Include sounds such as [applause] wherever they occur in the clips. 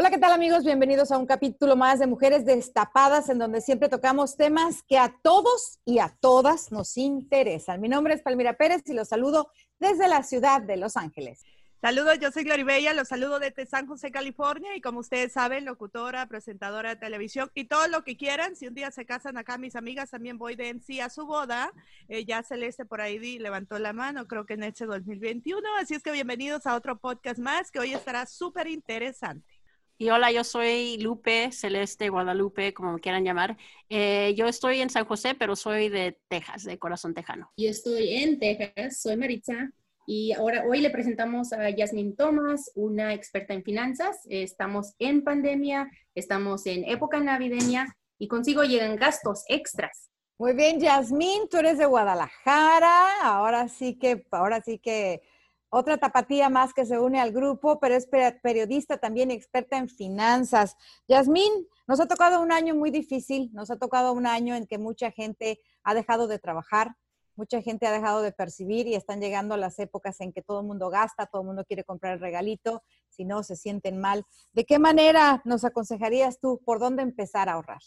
Hola, ¿qué tal amigos? Bienvenidos a un capítulo más de Mujeres Destapadas, en donde siempre tocamos temas que a todos y a todas nos interesan. Mi nombre es Palmira Pérez y los saludo desde la ciudad de Los Ángeles. Saludos, yo soy Gloribella, los saludo desde San José, California, y como ustedes saben, locutora, presentadora de televisión y todo lo que quieran. Si un día se casan acá mis amigas, también voy de en sí a su boda. Eh, ya Celeste por ahí levantó la mano, creo que en este 2021. Así es que bienvenidos a otro podcast más que hoy estará súper interesante. Y hola, yo soy Lupe, Celeste, Guadalupe, como me quieran llamar. Eh, yo estoy en San José, pero soy de Texas, de corazón tejano. Yo estoy en Texas, soy Maritza. Y ahora hoy le presentamos a Yasmin Thomas, una experta en finanzas. Estamos en pandemia, estamos en época navideña y consigo llegan gastos extras. Muy bien, Yasmin, tú eres de Guadalajara. Ahora sí que, ahora sí que otra tapatía más que se une al grupo, pero es periodista también experta en finanzas. Yasmín, nos ha tocado un año muy difícil, nos ha tocado un año en que mucha gente ha dejado de trabajar, mucha gente ha dejado de percibir y están llegando las épocas en que todo el mundo gasta, todo el mundo quiere comprar el regalito, si no se sienten mal. ¿De qué manera nos aconsejarías tú por dónde empezar a ahorrar?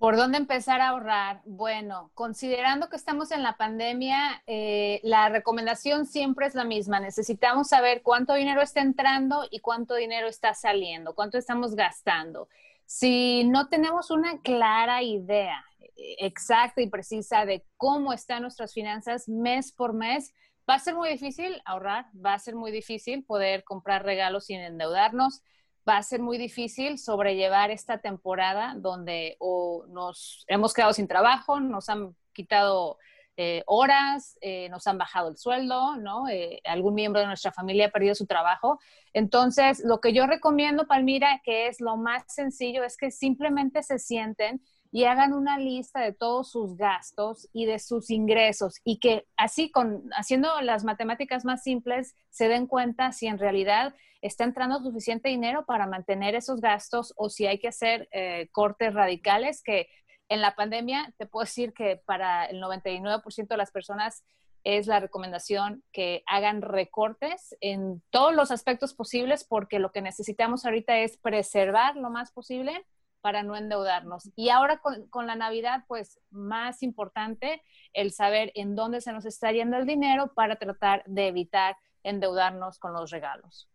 ¿Por dónde empezar a ahorrar? Bueno, considerando que estamos en la pandemia, eh, la recomendación siempre es la misma. Necesitamos saber cuánto dinero está entrando y cuánto dinero está saliendo, cuánto estamos gastando. Si no tenemos una clara idea eh, exacta y precisa de cómo están nuestras finanzas mes por mes, va a ser muy difícil ahorrar, va a ser muy difícil poder comprar regalos sin endeudarnos va a ser muy difícil sobrellevar esta temporada donde o nos hemos quedado sin trabajo, nos han quitado eh, horas, eh, nos han bajado el sueldo, ¿no? Eh, algún miembro de nuestra familia ha perdido su trabajo. Entonces, lo que yo recomiendo, Palmira, que es lo más sencillo, es que simplemente se sienten y hagan una lista de todos sus gastos y de sus ingresos y que así con haciendo las matemáticas más simples se den cuenta si en realidad está entrando suficiente dinero para mantener esos gastos o si hay que hacer eh, cortes radicales que en la pandemia te puedo decir que para el 99% de las personas es la recomendación que hagan recortes en todos los aspectos posibles porque lo que necesitamos ahorita es preservar lo más posible para no endeudarnos. Y ahora con, la Navidad, pues más importante el saber en dónde se nos está yendo el dinero para tratar de evitar endeudarnos con los regalos.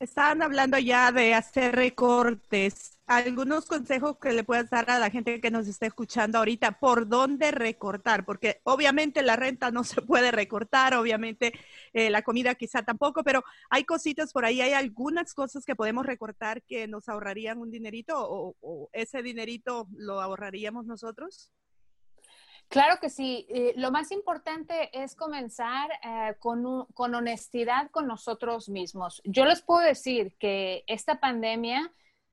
Estaban hablando ya de hacer recortes. Algunos consejos que le puedas dar a la gente que nos está escuchando ahorita, ¿por dónde recortar? Porque obviamente la renta no [laughs] se puede recortar, obviamente eh, la comida quizá tampoco, pero hay cositas por ahí, hay algunas cosas que podemos recortar que nos ahorrarían un dinerito o ese dinerito lo ahorraríamos nosotros. Claro que sí. Eh, lo más importante es comenzar eh, con, honestidad con nosotros mismos. Yo les puedo decir que esta pandemia,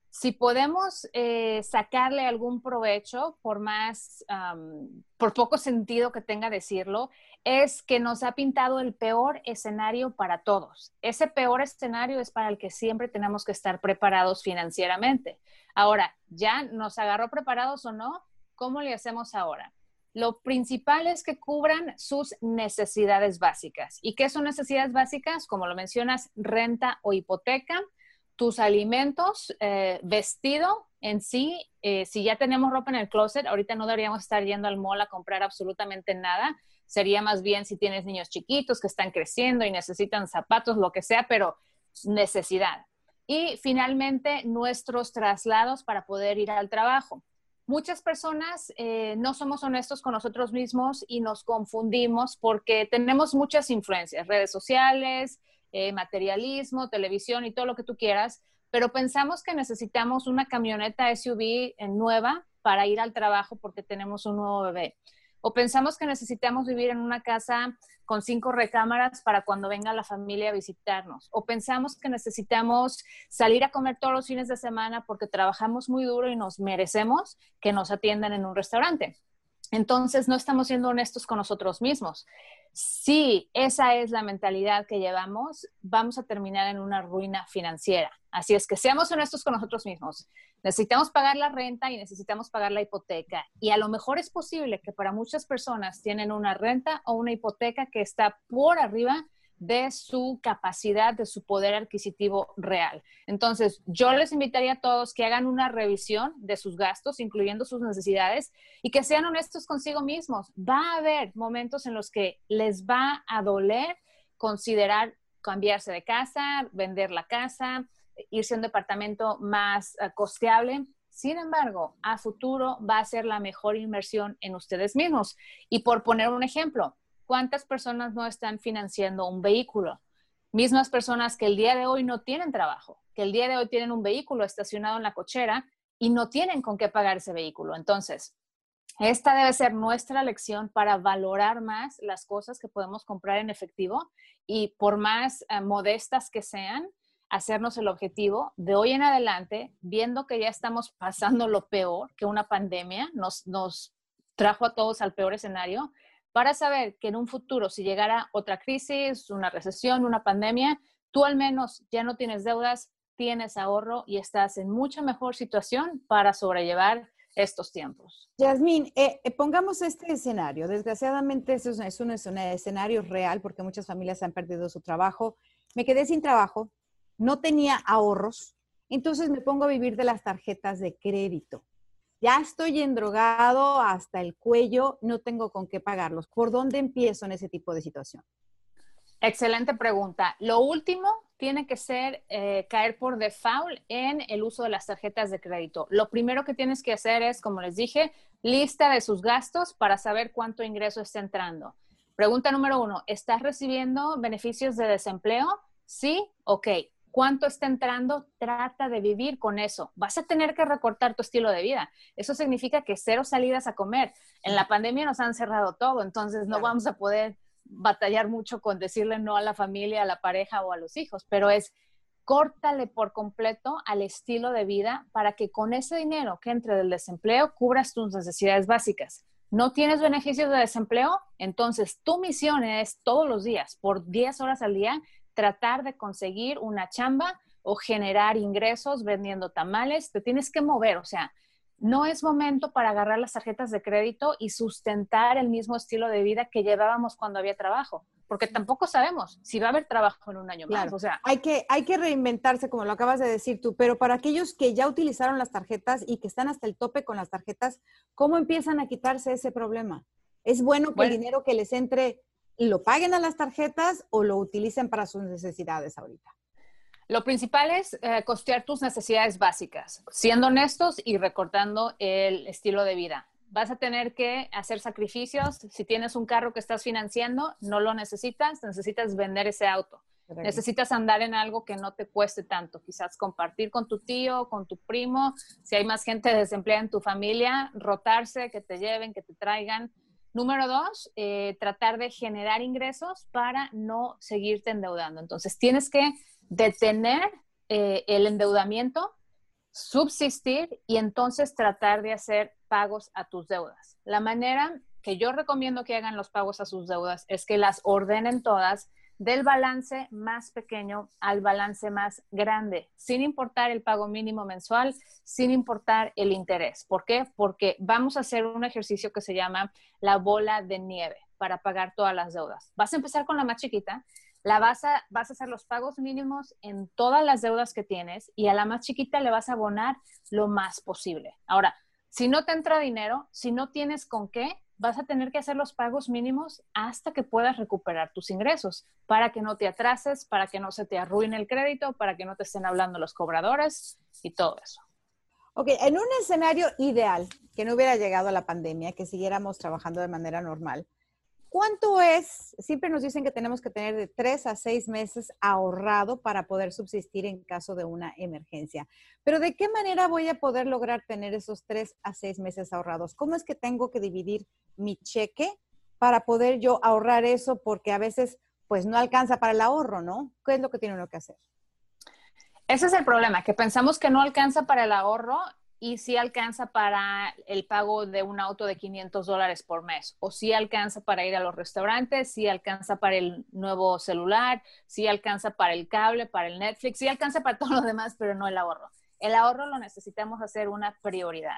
si podemos eh, sacarle algún provecho, por más, por poco sentido que tenga decirlo, es que nos ha pintado el peor escenario para todos. Ese peor escenario es para el que siempre tenemos que estar preparados financieramente. Ahora, ¿ya nos agarró preparados o no? ¿Cómo le hacemos ahora? Lo principal es que cubran sus necesidades básicas. ¿Y qué son necesidades básicas? Como lo mencionas, renta o hipoteca, tus alimentos, eh, vestido en sí. Eh, si ya tenemos ropa en el closet, ahorita no deberíamos estar yendo al mall a comprar absolutamente nada. Sería más bien si tienes niños chiquitos que están creciendo y necesitan zapatos, lo que sea, pero necesidad. Y finalmente, nuestros traslados para poder ir al trabajo. Muchas personas eh, no somos honestos con nosotros mismos y nos confundimos porque tenemos muchas influencias, redes sociales, eh, materialismo, televisión y todo lo que tú quieras, pero pensamos que necesitamos una camioneta SUV nueva para ir al trabajo porque tenemos un nuevo bebé. O pensamos que necesitamos vivir en una casa con cinco recámaras para cuando venga la familia a visitarnos. O pensamos que necesitamos salir a comer todos los fines de semana porque trabajamos muy duro y nos merecemos que nos atiendan en un restaurante. Entonces, no estamos siendo honestos con nosotros mismos. Si esa es la mentalidad que llevamos, vamos a terminar en una ruina financiera. Así es que seamos honestos con nosotros mismos. Necesitamos pagar la renta y necesitamos pagar la hipoteca. Y a lo mejor es posible que para muchas personas tienen una renta o una hipoteca que está por arriba de su capacidad, de su poder adquisitivo real. Entonces, yo les invitaría a todos que hagan una revisión de sus gastos, incluyendo sus necesidades, y que sean honestos consigo mismos. Va a haber momentos en los que les va a doler considerar cambiarse de casa, vender la casa, irse a un departamento más eh, costeable. Sin embargo, a futuro va a ser la mejor inversión en ustedes mismos. Y por poner un ejemplo, ¿Cuántas personas no están financiando un vehículo? Mismas personas que el día de hoy no tienen trabajo, que el día de hoy tienen un vehículo estacionado en la cochera y no tienen con qué pagar ese vehículo. Entonces, esta debe ser nuestra lección para valorar más las cosas que podemos comprar en efectivo y por más eh, modestas que sean, hacernos el objetivo de hoy en adelante, viendo que ya estamos pasando lo peor, que una pandemia nos, nos trajo a todos al peor escenario, para saber que en un futuro, si llegara otra crisis, una recesión, una pandemia, tú al menos ya no tienes deudas, tienes ahorro y estás en mucha mejor situación para sobrellevar estos tiempos. Yasmín, eh, eh, pongamos este escenario. Desgraciadamente es un, es un escenario real porque muchas familias han perdido su trabajo. Me quedé sin trabajo, no tenía ahorros, entonces me pongo a vivir de las tarjetas de crédito ya estoy endrogado hasta el cuello, no tengo con qué pagarlos. ¿Por dónde empiezo en ese tipo de situación? Excelente pregunta. Lo último tiene que ser eh, caer por default en el uso de las tarjetas de crédito. Lo primero que tienes que hacer es, como les dije, lista de sus gastos para saber cuánto ingreso está entrando. Pregunta número uno, ¿estás recibiendo beneficios de desempleo? Sí, ok cuánto está entrando, trata de vivir con eso. Vas a tener que recortar tu estilo de vida. Eso significa que cero salidas a comer. En la pandemia nos han cerrado todo, entonces no vamos a poder batallar mucho con decirle no a la familia, a la pareja o a los hijos, pero es córtale por completo al estilo de vida para que con ese dinero que entre del desempleo cubras tus necesidades básicas. ¿No tienes beneficios de desempleo? Entonces tu misión es todos los días, por 10 horas al día, tratar de conseguir una chamba o generar ingresos vendiendo tamales, te tienes que mover, o sea, no es momento para agarrar las tarjetas de crédito y sustentar el mismo estilo de vida que llevábamos cuando había trabajo, porque tampoco sabemos si va a haber trabajo en un año más. O sea, hay que, hay que reinventarse, como lo acabas de decir tú, pero para aquellos que ya utilizaron las tarjetas y que están hasta el tope con las tarjetas, ¿cómo empiezan a quitarse ese problema? ¿Es bueno que el dinero que les entre lo paguen a las tarjetas o lo utilicen para sus necesidades ahorita? Lo principal es eh, costear tus necesidades básicas, siendo honestos y recortando el estilo de vida. Vas a tener que hacer sacrificios. Si tienes un carro que estás financiando, no lo necesitas, necesitas vender ese auto. Necesitas andar en algo que no te cueste tanto, quizás compartir con tu tío, con tu primo, si hay más gente desempleada en tu familia, rotarse, que te lleven, que te traigan. Número dos, eh, tratar de generar ingresos para no seguirte endeudando. Entonces, tienes que detener eh, el endeudamiento, subsistir y entonces tratar de hacer pagos a tus deudas. La manera que yo recomiendo que hagan los pagos a sus deudas es que las ordenen todas del balance más pequeño al balance más grande, sin importar el pago mínimo mensual, sin importar el interés. ¿Por qué? Porque vamos a hacer un ejercicio que se llama la bola de nieve para pagar todas las deudas. Vas a empezar con la más chiquita, la vas a, vas a hacer los pagos mínimos en todas las deudas que tienes y a la más chiquita le vas a abonar lo más posible. Ahora, si no te entra dinero, si no tienes con qué, vas a tener que hacer los pagos mínimos hasta que puedas recuperar tus ingresos, para que no te atrases, para que no se te arruine el crédito, para que no te estén hablando los cobradores y todo eso. Ok, en un escenario ideal, que no hubiera llegado a la pandemia, que siguiéramos trabajando de manera normal, ¿cuánto es? Siempre nos dicen que tenemos que tener de tres a seis meses ahorrado para poder subsistir en caso de una emergencia. Pero ¿de qué manera voy a poder lograr tener esos tres a seis meses ahorrados? ¿Cómo es que tengo que dividir mi cheque para poder yo ahorrar eso? Porque a veces pues no alcanza para el ahorro, ¿no? ¿Qué es lo que tiene uno que hacer? Ese es el problema, que pensamos que no alcanza para el ahorro y sí alcanza para el pago de un auto de 500 dólares por mes, o sí alcanza para ir a los restaurantes, sí alcanza para el nuevo celular, sí alcanza para el cable, para el Netflix, sí alcanza para [laughs] todo lo demás, pero no el ahorro. El ahorro lo necesitamos hacer una prioridad.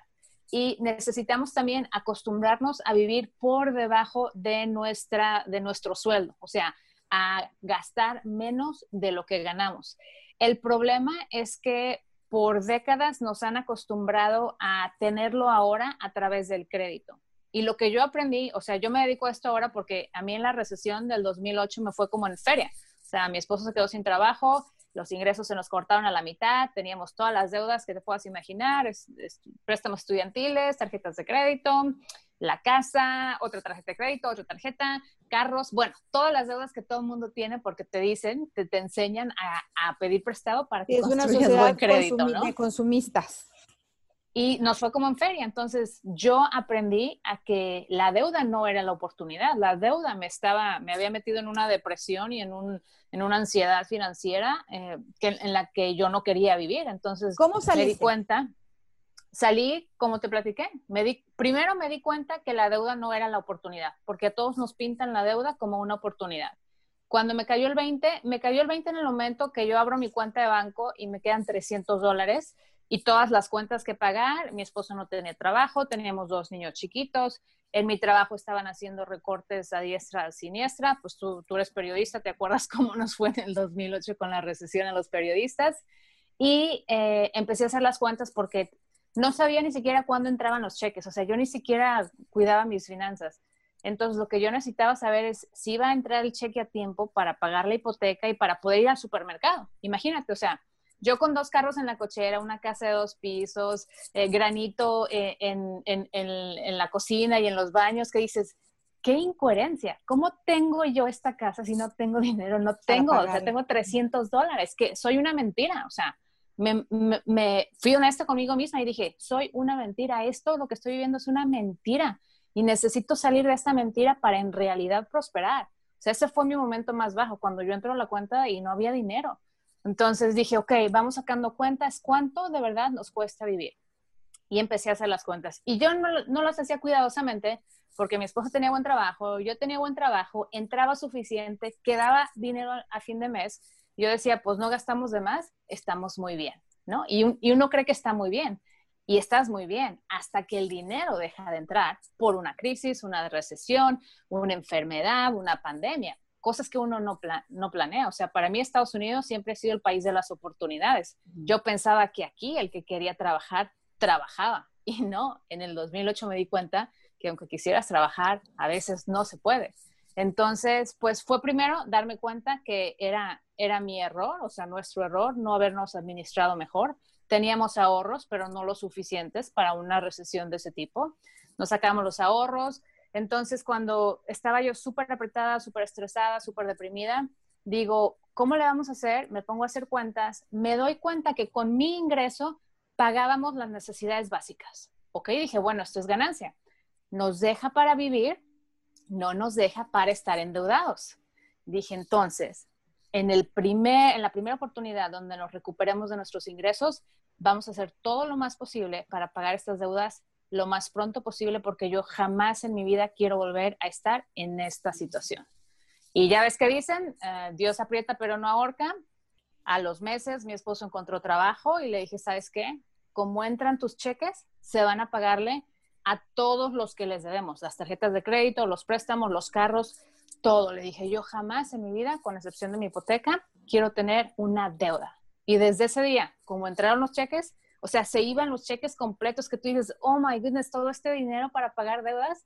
Y necesitamos también acostumbrarnos a vivir por debajo de, nuestra, de nuestro sueldo, o sea, a gastar menos de lo que ganamos. El problema es que por décadas nos han acostumbrado a tenerlo ahora a través del crédito. Y lo que yo aprendí, o sea, yo me dedico a esto ahora porque a mí en la recesión del 2008 me fue como en feria. O sea, mi esposo se quedó sin trabajo, los ingresos se nos cortaron a la mitad, teníamos todas las deudas que te puedas imaginar, préstamos estudiantiles, tarjetas de crédito, la casa, otra tarjeta de crédito, otra tarjeta, carros, bueno, todas las deudas que todo el mundo tiene porque te dicen, te, te enseñan a, a, pedir prestado para que es una sociedad buen crédito, ¿no? de consumistas. Y nos fue como en feria. Entonces yo aprendí a que la deuda no era la oportunidad. La deuda me estaba, me había metido en una depresión y en, un, en una ansiedad financiera eh, que, en la que yo no quería vivir. Entonces ¿Cómo me di cuenta salí, como te platiqué, me di, primero me di cuenta que la deuda no era la oportunidad, porque a todos nos pintan la deuda como una oportunidad. Cuando me cayó el 20, me cayó el 20 en el momento que yo abro mi cuenta de banco y me quedan 300 dólares y todas las cuentas que pagar. Mi esposo no tenía trabajo, teníamos dos niños chiquitos. En mi trabajo estaban haciendo recortes a diestra, a siniestra. Pues tú, eres periodista, ¿te acuerdas [laughs] cómo nos fue en el 2008 con la recesión a los periodistas? Y eh, empecé a hacer las cuentas porque no sabía ni siquiera cuándo entraban los cheques, o sea, yo ni siquiera cuidaba mis finanzas. Entonces, lo que yo necesitaba saber es si iba a entrar el cheque a tiempo para pagar la hipoteca y para poder ir al supermercado. Imagínate, o sea, yo con dos carros en la cochera, una casa de dos pisos, eh, granito eh, en, en, en, la cocina y en los baños, que dices, qué incoherencia. ¿Cómo tengo yo esta casa si no tengo [laughs] dinero? No tengo, o sea, tengo 300 dólares, que soy una mentira, o sea, me, fui honesta conmigo misma y dije, soy una mentira, esto lo que estoy viviendo es una mentira y necesito salir de esta mentira para en realidad prosperar. O sea, ese fue mi momento más bajo, cuando yo entro a la cuenta y no había dinero. Entonces dije, ok, vamos sacando cuentas, ¿cuánto de verdad nos cuesta vivir? Y empecé a hacer las cuentas. Y yo no, las hacía cuidadosamente porque mi esposo tenía buen trabajo, yo tenía buen trabajo, entraba suficiente, quedaba dinero a fin de mes yo decía, pues no gastamos de más, estamos muy bien, ¿no? Y, y, uno cree que está muy bien y estás muy bien hasta que el dinero deja de entrar por una crisis, una recesión, una enfermedad, una pandemia, cosas que uno no, no planea. O sea, para mí Estados Unidos siempre ha sido el país de las oportunidades. Yo pensaba que aquí el que quería trabajar, trabajaba. [laughs] Y no, en el 2008 me di cuenta que aunque quisieras trabajar, a veces no se puede. Entonces, pues fue primero darme cuenta que era, era mi error, o sea, nuestro error, no habernos administrado mejor. Teníamos ahorros, pero no lo suficientes para una recesión de ese tipo. Nos sacamos los ahorros. Entonces, cuando estaba yo súper apretada, súper estresada, súper deprimida, digo, ¿cómo le vamos a hacer? Me pongo a hacer cuentas. Me doy cuenta que con mi ingreso pagábamos las necesidades básicas. Ok, dije, bueno, esto es ganancia. Nos deja para vivir, no nos deja para estar endeudados. Dije entonces, en, el primer, en la primera oportunidad donde nos recuperemos de nuestros ingresos, vamos a hacer todo lo más posible para pagar estas deudas lo más pronto posible porque yo jamás en mi vida quiero volver a estar en esta situación. Y ya ves que dicen, uh, Dios aprieta pero no ahorca. A los meses mi esposo encontró trabajo y le dije, ¿sabes qué? Como entran tus cheques, se van a pagarle a todos los que les debemos, las tarjetas de crédito, los préstamos, los carros, todo. Le dije, yo jamás en mi vida, con excepción de mi hipoteca, quiero tener una deuda. Y desde ese día, como entraron los cheques, o sea, se iban los cheques completos que tú dices, oh my goodness, todo este dinero para pagar deudas,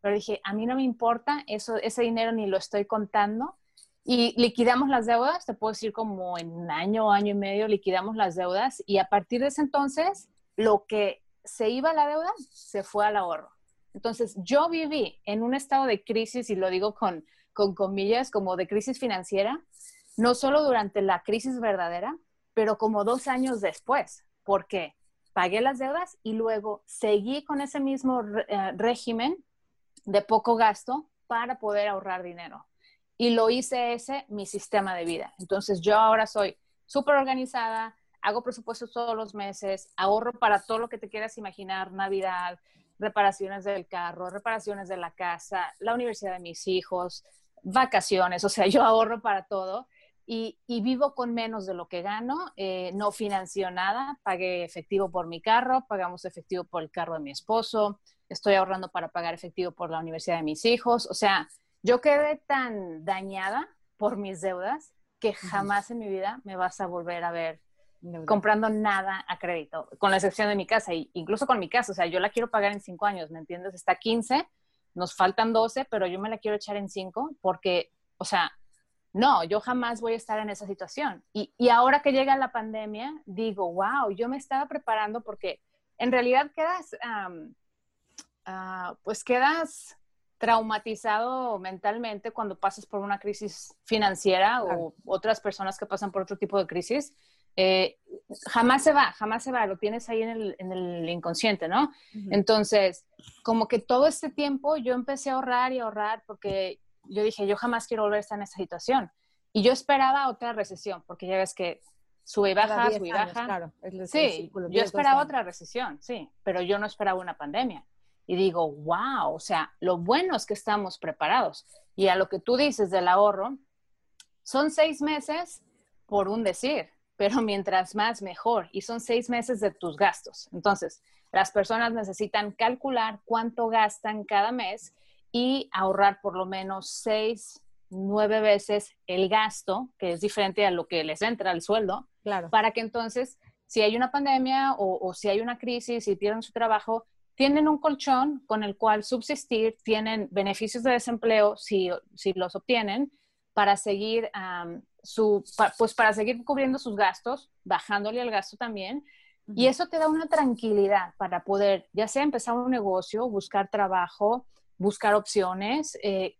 pero dije, a mí no me importa, eso, ese dinero ni lo estoy contando. Y liquidamos las deudas, te puedo decir como en un año, año y medio, liquidamos las deudas y a partir de ese entonces, lo que se iba a la deuda se fue al ahorro. Entonces, yo viví en un estado de crisis, y lo digo con, con comillas, como de crisis financiera, no solo durante la crisis verdadera, pero como dos años después, porque pagué las deudas y luego seguí con ese mismo eh, régimen de poco gasto para poder ahorrar dinero. Y lo hice ese mi sistema de vida. Entonces yo ahora soy súper organizada, hago presupuestos todos los meses, ahorro para todo lo que te quieras imaginar, Navidad, reparaciones del carro, reparaciones de la casa, la universidad de mis hijos, vacaciones, o sea, yo ahorro para todo y, vivo con menos de lo que gano, eh, no financio nada, pagué efectivo por mi carro, pagamos efectivo por el carro de mi esposo, estoy ahorrando para pagar efectivo por la universidad de mis hijos. O sea, yo quedé tan dañada por mis deudas que jamás en mi vida me vas a volver a ver comprando nada a crédito, con la excepción de mi casa, y incluso con mi casa, o sea, yo la quiero pagar en cinco años, ¿me entiendes? Está 15, nos faltan 12, pero yo me la quiero echar en cinco porque, o sea, no, yo jamás voy a estar en esa situación. Y, y ahora que llega la pandemia, digo, wow, yo me estaba preparando porque en realidad quedas Ah, pues quedas traumatizado mentalmente cuando pasas por una crisis financiera o otras personas que pasan por otro tipo de crisis. Eh, jamás se va, jamás se va, lo tienes ahí en el, inconsciente, ¿no? Entonces, como que todo este tiempo yo empecé a ahorrar y ahorrar porque yo dije, yo jamás quiero volver a estar en esa situación. Y yo esperaba otra recesión, porque ya ves que sube y baja, sube y baja. sí, yo esperaba otra recesión, sí, pero yo no esperaba una pandemia y digo, wow, o sea, lo bueno es que estamos preparados. Y a lo que tú dices del ahorro, son seis meses por un decir, pero [laughs] mientras más mejor. Y son seis meses de tus gastos. Entonces, las personas necesitan calcular cuánto gastan cada mes y ahorrar por lo menos seis, nueve veces el gasto, que es diferente a lo que les entra al sueldo, claro. para que entonces, si hay una pandemia o, o si hay una crisis y pierden su trabajo, tienen un colchón con el cual subsistir, tienen beneficios de desempleo si, si los obtienen para seguir su, pues para seguir cubriendo sus gastos, bajándole el gasto también. Y eso te da una tranquilidad para poder, ya sea empezar un negocio, buscar trabajo, buscar opciones, eh,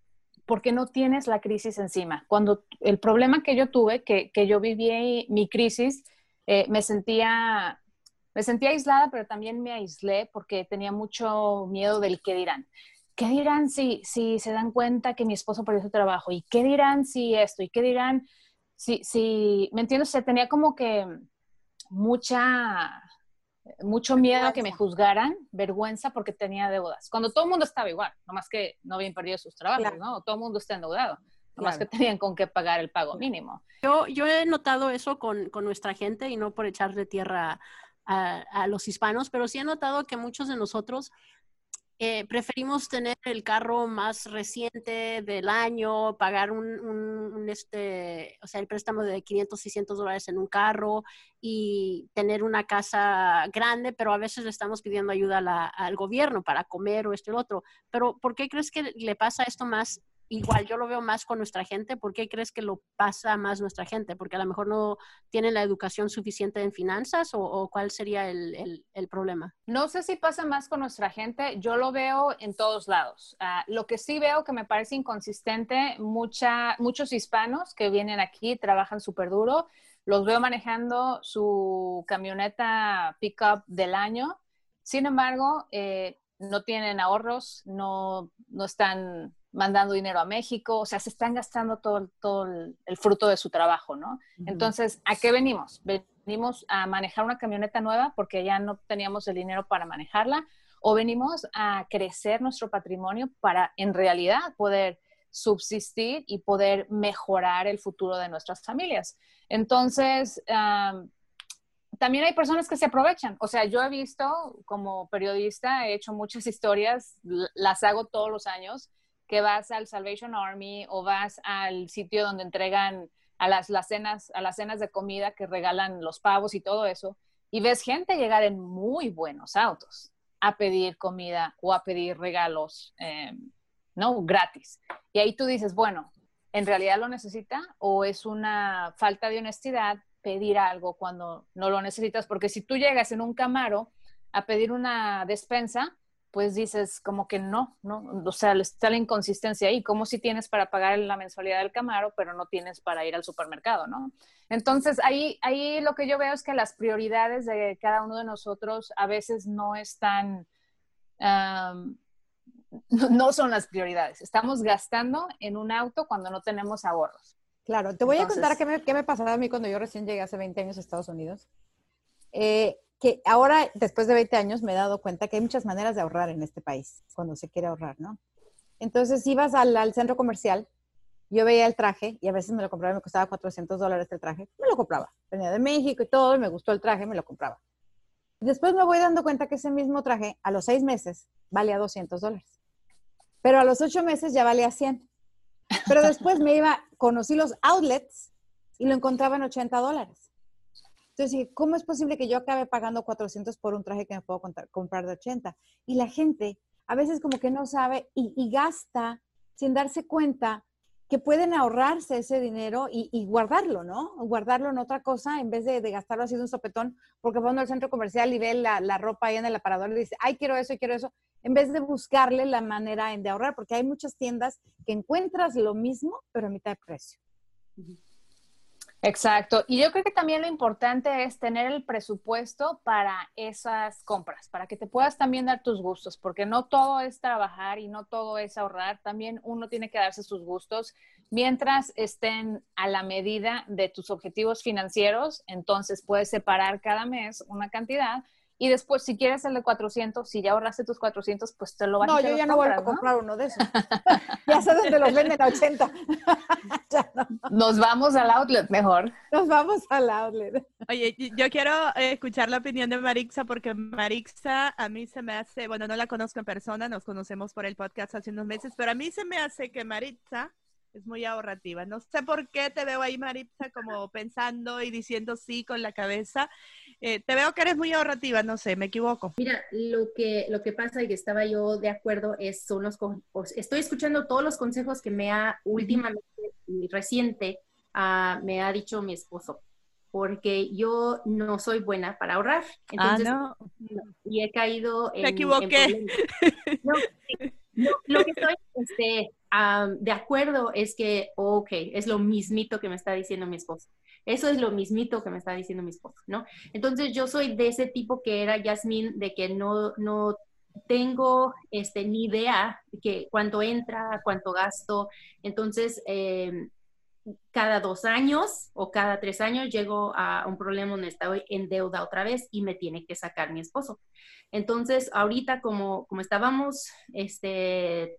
porque no tienes la crisis encima. Cuando el problema que yo tuve, que, que yo viví mi crisis, eh, me sentía me sentía aislada, pero también me aislé porque tenía mucho miedo del qué dirán. ¿Qué dirán si, si se dan cuenta que mi esposo perdió su trabajo? ¿Y qué dirán si esto? ¿Y qué dirán si, si me entiendo? Se tenía como que mucha, mucho miedo a que me juzgaran, vergüenza porque tenía deudas. Cuando todo el mundo estaba igual, nomás que no habían perdido sus trabajos, ¿no? Todo el mundo está endeudado. Nomás que tenían con qué pagar el pago mínimo. Yo, yo he notado eso con, con nuestra gente y no por echarle tierra a, los hispanos, pero sí he notado que muchos de nosotros eh, preferimos tener el carro más reciente del año, pagar un, este, o sea, el préstamo de 500, 600 dólares en un carro y tener una casa grande, pero a veces le estamos pidiendo ayuda al gobierno para comer o esto y lo otro. Pero ¿por qué crees que le pasa esto más igual yo lo veo más con nuestra gente. ¿Por qué crees que lo pasa más nuestra gente? ¿Porque a lo mejor no tienen la educación suficiente en finanzas o, cuál sería el, problema? No sé si pasa más con nuestra gente. Yo lo veo en todos lados. Ah, lo que sí veo que me parece inconsistente, mucha, muchos hispanos que vienen aquí, trabajan súper duro, los veo manejando su camioneta pickup del año. Sin embargo, eh, no tienen ahorros, no, no están mandando dinero a México, o sea, se están gastando todo, todo el, fruto de su trabajo, ¿no? Entonces, ¿a qué venimos? ¿Venimos a manejar una camioneta nueva porque ya no teníamos el dinero para manejarla? ¿O venimos a crecer nuestro patrimonio para en realidad poder subsistir y poder mejorar el futuro de nuestras familias? Entonces, también hay personas que se aprovechan. O sea, yo he visto como periodista, he hecho muchas [laughs] historias, las hago todos los años que vas al Salvation Army o vas al sitio donde entregan a las, las, cenas, a las cenas de comida que regalan los pavos y todo eso, y ves gente llegar en muy buenos autos. a pedir comida o a pedir regalos, eh, ¿no? Gratis. Y ahí tú dices, bueno, ¿en realidad lo necesita o es una falta de honestidad pedir algo cuando no lo necesitas? Porque si tú llegas en un camaro a pedir una despensa, pues dices como que no, ¿no? O sea, está la inconsistencia ahí, como si tienes para pagar la mensualidad del Camaro, pero no tienes para ir al supermercado, ¿no? Entonces, ahí, ahí lo que yo veo es que las prioridades de cada uno de nosotros a veces no están, no son las prioridades. Estamos gastando en un auto cuando no tenemos ahorros. Claro, te voy a contar qué me, qué me pasaba a mí cuando yo recién llegué hace 20 años a Estados Unidos. Eh, que ahora, después de 20 años, me he dado cuenta que hay muchas maneras de ahorrar en este país, cuando se quiere ahorrar, ¿no? Entonces, ibas al, al centro comercial, yo veía el traje y a veces me lo compraba, me costaba 400 dólares el traje, me lo compraba. Venía de México y todo, y me gustó el traje, me lo compraba. Después me voy dando cuenta que ese mismo traje, a los seis meses, valía 200 dólares. Pero a los ocho meses ya valía 100. Pero después me iba, conocí los outlets y lo encontraba en 80 dólares. Entonces ¿cómo es posible que yo acabe pagando 400 por un traje que me puedo comprar de 80? Y la gente a veces como que no sabe y, gasta sin darse cuenta que pueden ahorrarse ese dinero y, guardarlo, ¿no? Guardarlo en otra cosa en vez de, gastarlo así de un sopetón, porque va al centro comercial y ve la, ropa ahí en el aparador y dice, ay, quiero eso quiero eso, en vez de buscarle la manera de ahorrar, porque hay muchas tiendas que encuentras lo mismo, pero a mitad de precio. Exacto. Y yo creo que también lo importante es tener el presupuesto para esas compras, para que te puedas también dar tus gustos, porque no todo es trabajar y no todo es ahorrar. También uno tiene que darse sus gustos mientras estén a la medida de tus objetivos financieros. Entonces puedes separar cada mes una cantidad y después, si quieres el de 400, si ya ahorraste tus 400, pues te lo vas a No, yo ya no voy a comprar uno de esos. [laughs] ya sé dónde los venden a 80. [laughs] Nos vamos al outlet mejor. Nos vamos al outlet. Oye, yo quiero eh, escuchar la opinión de Marixa porque Marixa a mí se me hace, bueno, no la conozco en persona, nos conocemos por el podcast hace unos meses, pero a mí se me hace que Marixa es muy ahorrativa. No sé por qué te veo ahí, Marixa, como pensando y diciendo sí con la cabeza. Eh, te veo que eres muy ahorrativa, no sé, me equivoco. Mira, lo que, lo que pasa y que estaba yo de acuerdo es, son los, estoy escuchando todos los consejos que me ha últimamente y reciente ah, me ha dicho mi esposo, porque yo no soy buena para ahorrar. ah, no. Y he caído en... Me equivoqué. [laughs] no, lo que estoy este, de acuerdo es que, ok, es lo mismito que me está diciendo mi esposo. Eso es lo mismito que me está diciendo mi esposo, ¿no? Entonces yo soy de ese tipo que era Yasmín, de que no, no tengo este, ni idea de que cuánto entra, cuánto gasto. Entonces, em, cada dos años o cada tres años llego a un problema donde estoy en deuda otra vez y me tiene que sacar mi esposo. Entonces, ahorita como, como estábamos este,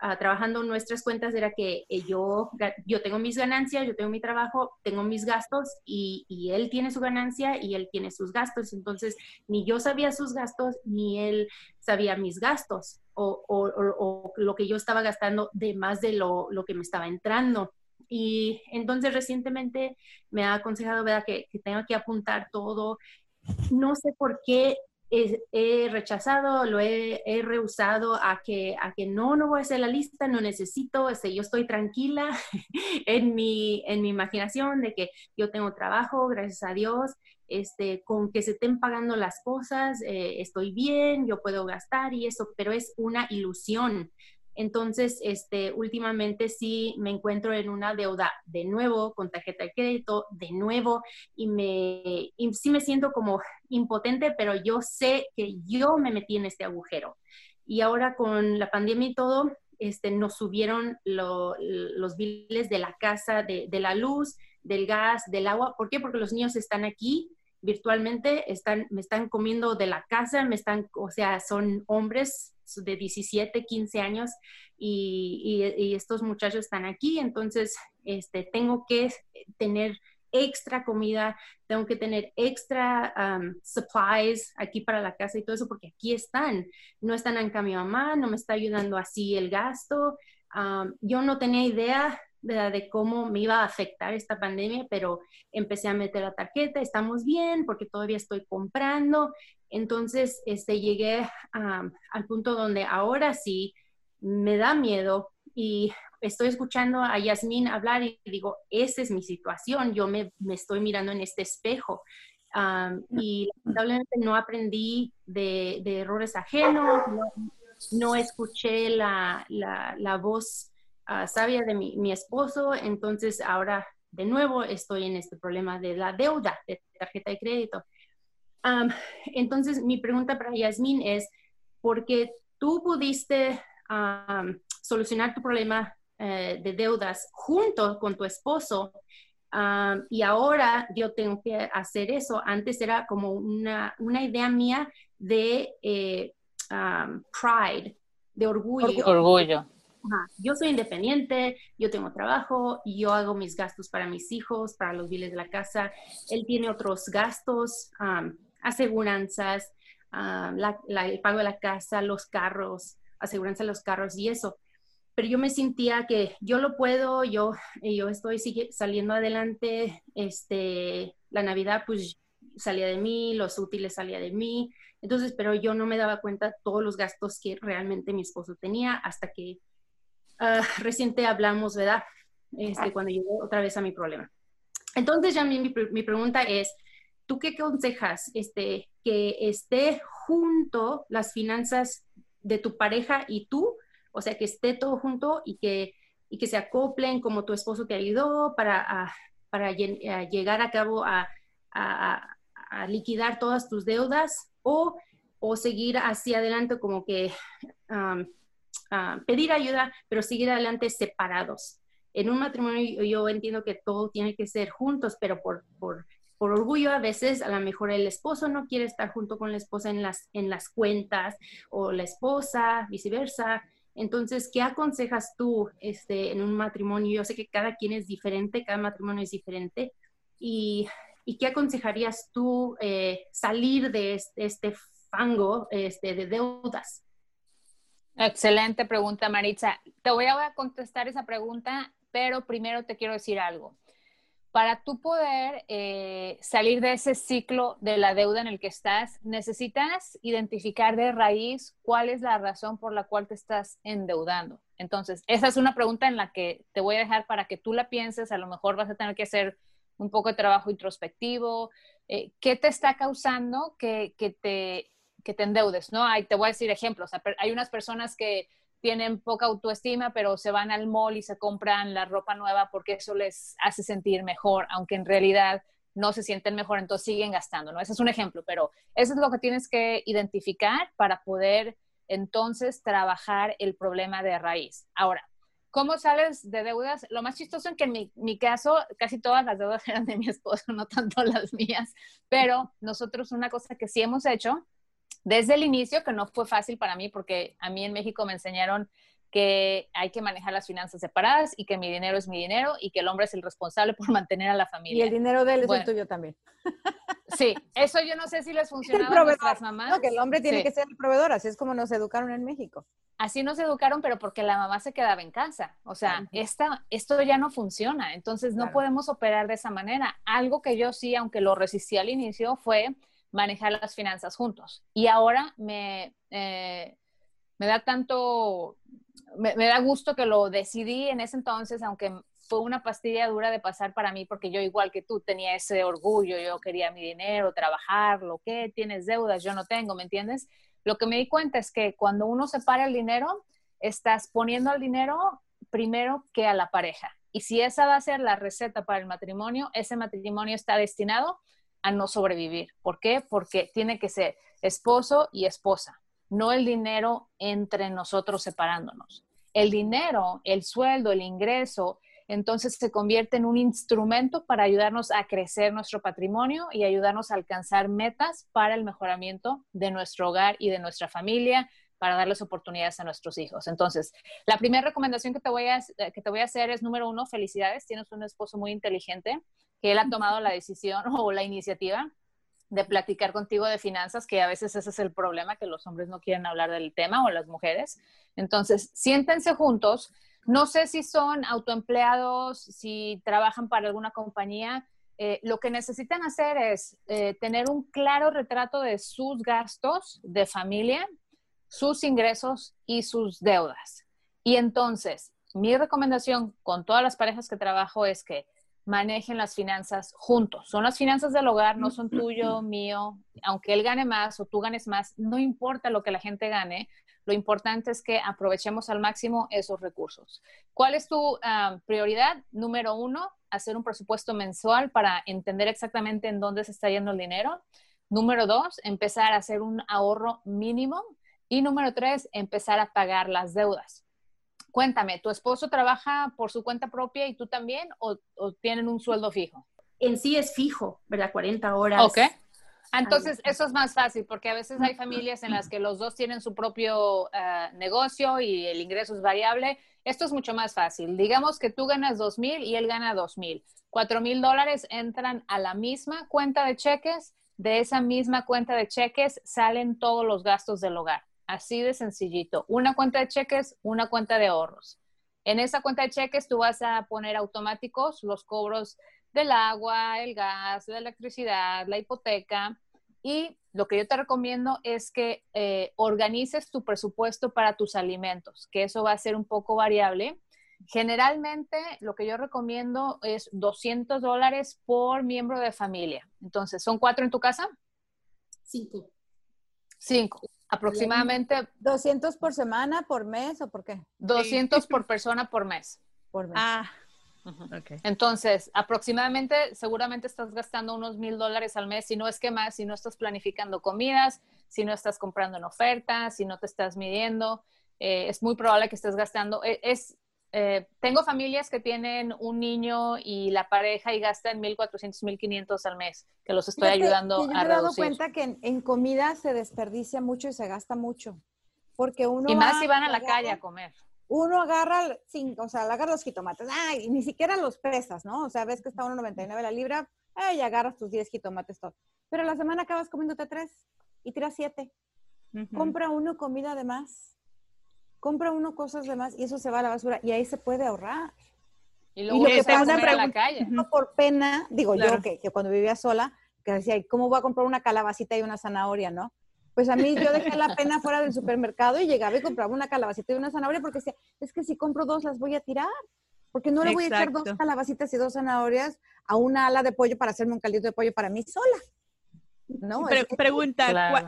ah, trabajando nuestras cuentas era que eh, yo, yo tengo mis ganancias, yo tengo mi trabajo, tengo mis gastos y, y, él tiene su ganancia y él tiene sus gastos. Entonces, ni yo sabía sus gastos, ni él sabía mis gastos o, o, o, lo que yo estaba gastando de más de lo, lo, que me estaba entrando. Y entonces recientemente me ha aconsejado, ¿verdad?, que, que tengo que apuntar todo. No sé por qué he, rechazado, lo he, rehusado a que, a que no, no voy a hacer la lista, no necesito, este, yo estoy tranquila [laughs] en, mi, en mi imaginación de que yo tengo trabajo, gracias a Dios, este, con que se estén pagando las cosas, eh, estoy bien, yo puedo gastar y eso, pero es una ilusión. Entonces, este, últimamente sí me encuentro en una deuda de nuevo con tarjeta de crédito, de nuevo, y, me, sí me siento como impotente, pero yo sé que yo me metí en este agujero. Y ahora con la pandemia y todo, este, nos subieron los biles de la casa, de, de la luz, del gas, del agua. ¿Por qué? Porque los niños están aquí virtualmente, están, me están comiendo de la casa, me están, o sea, son hombres de 17, 15 años y, estos muchachos están aquí, entonces este, tengo que tener extra comida, tengo que tener extra um, supplies aquí para la casa y todo eso, porque aquí están, no están en cambio mamá, no me está ayudando así el gasto. Um, yo no tenía idea de, cómo me iba a afectar esta pandemia, pero empecé a meter la tarjeta, estamos bien porque todavía estoy comprando. Entonces, este, llegué al punto donde ahora sí me da miedo y estoy escuchando a Yasmín hablar y digo, esa es mi situación, yo me, estoy mirando en este espejo. y lamentablemente no aprendí de, errores ajenos, no, escuché la, la, voz ah, sabia de mi, esposo, entonces ahora de nuevo estoy en este problema de la deuda de tarjeta de crédito. entonces mi pregunta para Yasmín es, ¿por qué tú pudiste solucionar tu problema eh, de deudas junto con tu esposo. y ahora yo tengo que hacer eso. Antes era como una, una idea mía de eh, pride, de. Orgullo. Yo soy independiente, yo tengo trabajo, yo hago mis gastos para mis hijos, para los biles de la casa. Él tiene otros gastos, aseguranzas, el pago de la casa, los carros, aseguranza de los carros y eso pero yo me sentía que yo lo puedo, yo, yo estoy saliendo adelante, este, la Navidad pues salía de mí, los útiles salía de mí, entonces, pero yo no me daba cuenta todos los gastos que realmente mi esposo tenía hasta que uh, [laughs] reciente hablamos, ¿verdad? Este, cuando llegó otra vez a mi problema. Entonces, ya mi, mi pregunta es, ¿tú qué aconsejas? Este, que esté junto las finanzas de tu pareja y tú, o sea, que esté todo junto y que, y que se acoplen como tu esposo te ayudó para, para llegar a cabo a, liquidar todas tus deudas o, o seguir hacia adelante como que pedir ayuda, pero seguir adelante separados. En un matrimonio yo entiendo que todo tiene que ser juntos, pero por, por, por orgullo a veces a lo mejor el esposo no quiere estar junto con la esposa en las, en las cuentas o la esposa, viceversa. Entonces, ¿qué aconsejas tú este, en un matrimonio? Yo sé que cada quien es diferente, cada matrimonio es diferente. ¿Y, qué aconsejarías tú eh, salir de este, fango este, de deudas? Excelente pregunta, Maritza. Te voy a contestar esa pregunta, pero primero te quiero decir algo para tú poder eh, salir de ese ciclo de la deuda en el que estás, necesitas identificar de raíz cuál es la razón por la cual te estás endeudando. Entonces, esa es una pregunta en la que te voy a dejar para que tú la pienses. A lo mejor vas a tener que hacer un poco de trabajo introspectivo. Eh, ¿Qué te está causando que, te, que te endeudes? ¿no? te voy a decir ejemplos. Hay unas personas que tienen poca autoestima, pero se van al mall y se compran la ropa nueva porque eso les hace sentir mejor, aunque en realidad no se sienten mejor, entonces siguen gastando, ¿no? Ese es un ejemplo, pero eso es lo que tienes que identificar para poder entonces trabajar el problema de raíz. Ahora, ¿cómo sales de deudas? Lo más chistoso es que en mi, mi caso, casi todas las deudas [laughs] eran de mi esposo, no tanto las mías, pero nosotros una cosa que sí hemos hecho desde el inicio, que no fue fácil para mí porque a mí en México me enseñaron que hay que manejar las finanzas separadas y que mi dinero es mi dinero y que el hombre es el responsable por mantener a la familia. Y el dinero de él es el tuyo también. Sí, eso yo no sé si les funcionaba a nuestras mamás. No, que el hombre tiene que ser el proveedor, así es como nos educaron en México. Así nos educaron, pero porque la mamá se quedaba en casa. O sea, esta, esto ya no funciona, entonces no podemos operar de esa manera. Algo que yo sí, aunque lo resistí al inicio, fue manejar las finanzas juntos. Y ahora me, eh, me da tanto, me, da gusto que lo decidí en ese entonces, aunque fue una pastilla dura de pasar para mí, porque yo igual que tú tenía ese orgullo, yo quería mi dinero, trabajar, lo que tienes deudas, yo no tengo, ¿me entiendes? Lo que me di cuenta es que cuando uno separa el dinero, estás poniendo el dinero primero que a la pareja. Y si esa va a ser la receta para el matrimonio, ese matrimonio está destinado a no sobrevivir. ¿Por qué? Porque tiene que ser esposo y esposa, no el dinero entre nosotros separándonos. El dinero, el sueldo, el ingreso, entonces se convierte en un instrumento para ayudarnos a crecer nuestro patrimonio y ayudarnos a alcanzar metas para el mejoramiento de nuestro hogar y de nuestra familia, para darles oportunidades a nuestros hijos. Entonces, la primera recomendación que te voy a, que te voy a hacer es, número uno, felicidades, tienes un esposo muy inteligente que él ha tomado la decisión [laughs] o la iniciativa de platicar contigo de finanzas, que a veces ese es el problema, que los hombres no quieren hablar del tema o las mujeres. Entonces, siéntense juntos, No sé si son autoempleados, si trabajan para alguna compañía. Eh, lo que necesitan hacer es eh, tener un claro retrato de sus gastos de familia, sus ingresos y sus deudas. Y entonces, mi recomendación con todas las parejas que trabajo es que manejen las finanzas juntos. Son las finanzas del hogar, no son tuyo, [clears throat] mío. Aunque él gane más o tú ganes más, no importa lo que la gente gane, lo importante es que aprovechemos al máximo esos recursos. ¿Cuál es tu ah, prioridad? Número uno, hacer un presupuesto mensual para entender exactamente en dónde se está yendo el dinero. Número dos, empezar a hacer un ahorro mínimo. Y número tres, empezar a pagar las deudas. Cuéntame, ¿tu esposo trabaja por su cuenta propia y tú también o, tienen un sueldo fijo? En sí es fijo, ¿verdad? 40 horas. Ok. Entonces, eso es más fácil porque a veces hay familias en las que los dos tienen su propio eh, negocio y el ingreso es variable. Esto es mucho más fácil. Digamos que tú ganas dos mil y él gana dos mil. Cuatro mil dólares entran a la misma cuenta de cheques. De esa misma cuenta de cheques salen todos los gastos del hogar. Así de sencillito. Una cuenta de cheques, una cuenta de ahorros. En esa cuenta de cheques tú vas a poner automáticos los cobros del agua, el gas, la electricidad, la hipoteca. Y lo que yo te recomiendo es que eh, organices tu presupuesto para tus alimentos, que eso va a ser un poco variable. Generalmente lo que yo recomiendo es 200 dólares por miembro de familia. Entonces, ¿son cuatro en tu casa? Cinco. Cinco. Aproximadamente. ¿200 por semana, por mes o por qué? 200 por persona por mes. Por mes. Ah. Entonces, aproximadamente, seguramente estás gastando unos mil dólares al mes, si no es que más, si no estás planificando comidas, si no estás comprando en oferta, si no te estás midiendo, eh, es muy probable que estés gastando. E, es, eh, tengo familias que tienen un niño y la pareja y gastan 1.400, 1.500 al mes, que los estoy ayudando a reducir. Me he dado cuenta que en, comida se desperdicia mucho y se gasta mucho. Porque uno y más si van a la calle a comer. Uno agarra, cinco, o sea, agarra los jitomates, ay, y ni siquiera los pesas, ¿no? O sea, ves que está 1.99 la libra, ay, agarras tus 10 jitomates todo. Pero la semana acabas comiéndote tres y tiras siete. Compra uno comida de más compra uno cosas de más y eso se va a la basura y ahí se puede ahorrar. Y luego y lo que pasa a la calle. No por pena, digo yo que, que, cuando vivía sola, que decía, ¿cómo voy a comprar una calabacita y una zanahoria, no? Pues a mí yo dejé la pena fuera del supermercado y llegaba y compraba una calabacita y una zanahoria porque decía, es que si compro dos las voy a tirar. Porque no le voy a echar dos calabacitas y dos zanahorias a una ala de pollo para hacerme un caldito de pollo para mí sola. No, pregunta,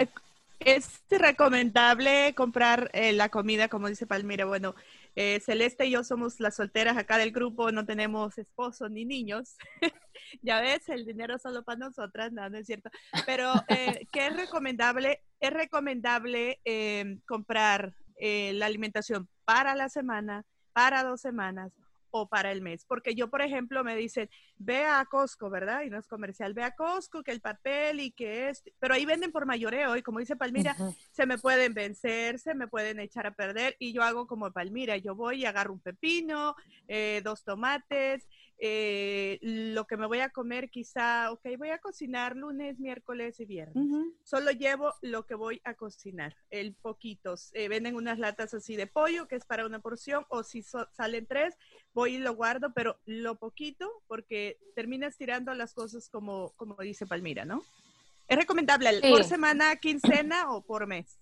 ¿Es recomendable comprar eh, la comida, como dice Palmira? Bueno, eh, Celeste y yo somos las solteras acá del grupo, no tenemos esposo ni niños. [laughs] ya ves, el dinero solo para nosotras, no, no es cierto. Pero, eh, ¿qué es recomendable? Es recomendable em, comprar la alimentación para la semana, para dos semanas o para el mes. Porque yo, por ejemplo, me dicen, ve a Costco, ¿verdad? Y no es comercial, ve a Costco, que el papel y que es, pero ahí venden por mayoreo y como dice Palmira, se me pueden vencer, se me pueden echar a perder y yo hago como Palmira, yo voy y agarro un pepino, eh, dos tomates, eh, lo que me voy a comer quizá, ok, voy a cocinar lunes, miércoles y viernes. Solo llevo lo que voy a cocinar, el poquitos. Eh, venden unas latas así de pollo, que es para una porción, o si salen tres, voy y lo guardo, pero lo poquito, porque terminas tirando las cosas como, como dice Palmira, ¿no? ¿Es recomendable por semana, quincena o por mes?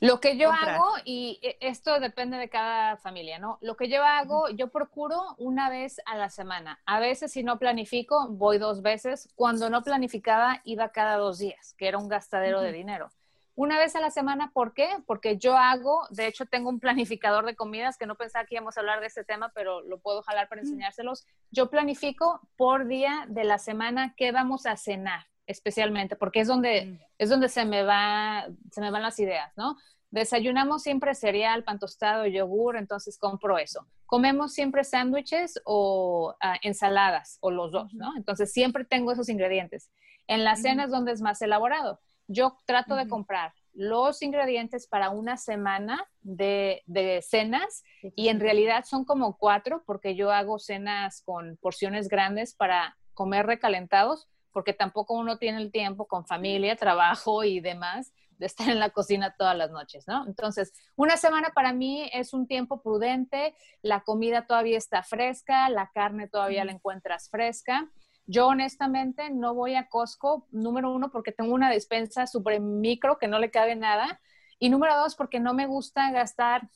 Lo que yo hago, y e, esto depende de cada familia, ¿no? Lo que yo hago, yo procuro una vez a la semana. A veces si no planifico, voy dos veces. Cuando no planificaba, iba cada dos días, que era un gastadero de dinero. Una vez a la semana, ¿por qué? Porque yo hago, de hecho tengo un planificador de comidas, que no pensaba que íbamos a hablar de este tema, pero lo puedo jalar para enseñárselos. Yo planifico por día de la semana qué vamos a cenar especialmente, porque es donde, mm. es donde se, me va, se me van las ideas, ¿no? Desayunamos siempre cereal, pan tostado, yogur, entonces compro eso. Comemos siempre sándwiches o ah, ensaladas, o los dos, ¿no? Entonces siempre tengo esos ingredientes. En las cenas donde es más elaborado, yo trato de comprar los ingredientes para una semana de, de, cenas y en realidad son como cuatro porque yo hago cenas con porciones grandes para comer recalentados porque tampoco uno tiene el tiempo con familia, trabajo y demás de estar en la cocina todas las noches, ¿no? Entonces, una semana para mí es un tiempo prudente, la comida todavía está fresca, la carne todavía la encuentras fresca. Yo honestamente no voy a Costco, número uno, porque tengo una despensa súper micro que no le cabe nada, y número dos, porque no me gusta gastar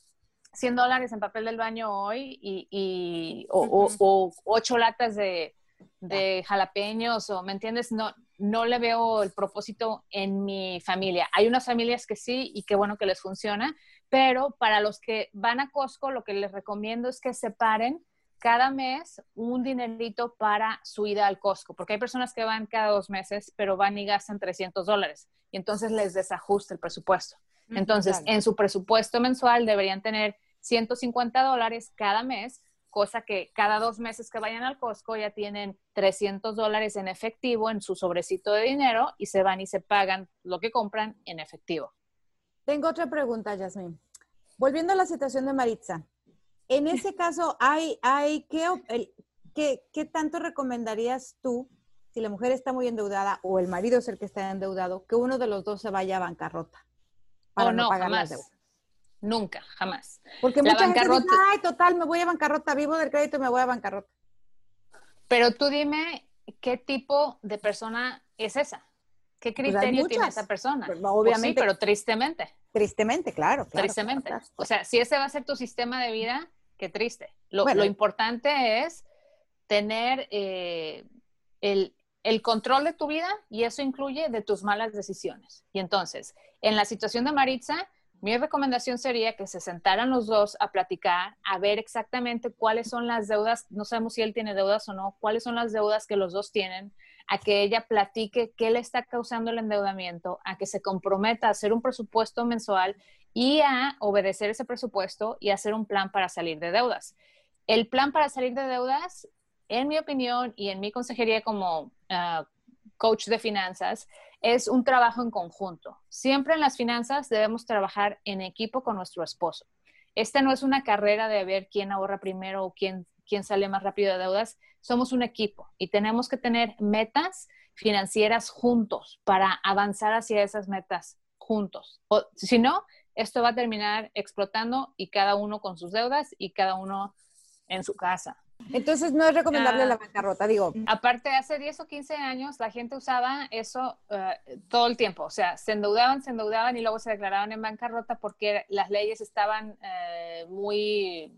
100 dólares en papel del baño hoy y, o, ocho latas de, de jalapeños o, ¿me entiendes? No, no le veo el propósito en mi familia. Hay unas familias que sí y qué bueno que les funciona, pero para los que van a Costco, lo que les recomiendo es que separen cada mes un dinerito para su ida al Costco, porque hay personas que van cada dos meses, pero van y gastan 300 dólares y entonces les desajusta el presupuesto. Entonces, en su presupuesto mensual deberían tener 150 dólares cada mes cosa que cada dos meses que vayan al Costco ya tienen 300 dólares en efectivo en su sobrecito de dinero y se van y se pagan lo que compran en efectivo. Tengo otra pregunta, Yasmin. Volviendo a la situación de Maritza, en ese [laughs] caso, hay, hay ¿qué, qué, tanto recomendarías tú, si la mujer está muy endeudada o el marido es el que está endeudado, que uno de los dos se vaya a bancarrota para oh, no, pagar las deudas? Nunca, jamás. Porque mucha gente dice, ay, total, me voy a bancarrota, vivo del crédito y me voy a bancarrota. Pero tú dime, ¿qué tipo de persona es esa? ¿Qué pues criterio tiene esa persona? Pues, pues obviamente. sí, pero tristemente. Tristemente, claro. tristemente. O sea, si ese va a ser tu sistema de vida, qué triste. Lo, lo importante es tener eh, el, el control de tu vida y eso incluye de tus malas decisiones. Y entonces, en la situación de Maritza, mi recomendación sería que se sentaran los dos a platicar, a ver exactamente cuáles son las deudas, no sabemos si él tiene deudas o no, cuáles son las deudas que los dos tienen, a que ella platique qué le está causando el endeudamiento, a que se comprometa a hacer un presupuesto mensual y a obedecer ese presupuesto y hacer un plan para salir de deudas. El plan para salir de deudas, en mi opinión y en mi consejería como ah, coach de finanzas, es un trabajo en conjunto. Siempre en las finanzas debemos trabajar en equipo con nuestro esposo. Esta no es una carrera de ver quién ahorra primero o quién, quién sale más rápido de deudas. Somos un equipo y tenemos que tener metas financieras juntos para avanzar hacia esas metas juntos. O, si no, esto va a terminar explotando y cada uno con sus deudas y cada uno en su casa. Entonces no es recomendable la bancarrota, digo. Aparte, hace 10 o 15 años la gente usaba eso eh, todo el tiempo, o sea, se endeudaban, se endeudaban y luego se declaraban en bancarrota porque las leyes estaban eh, muy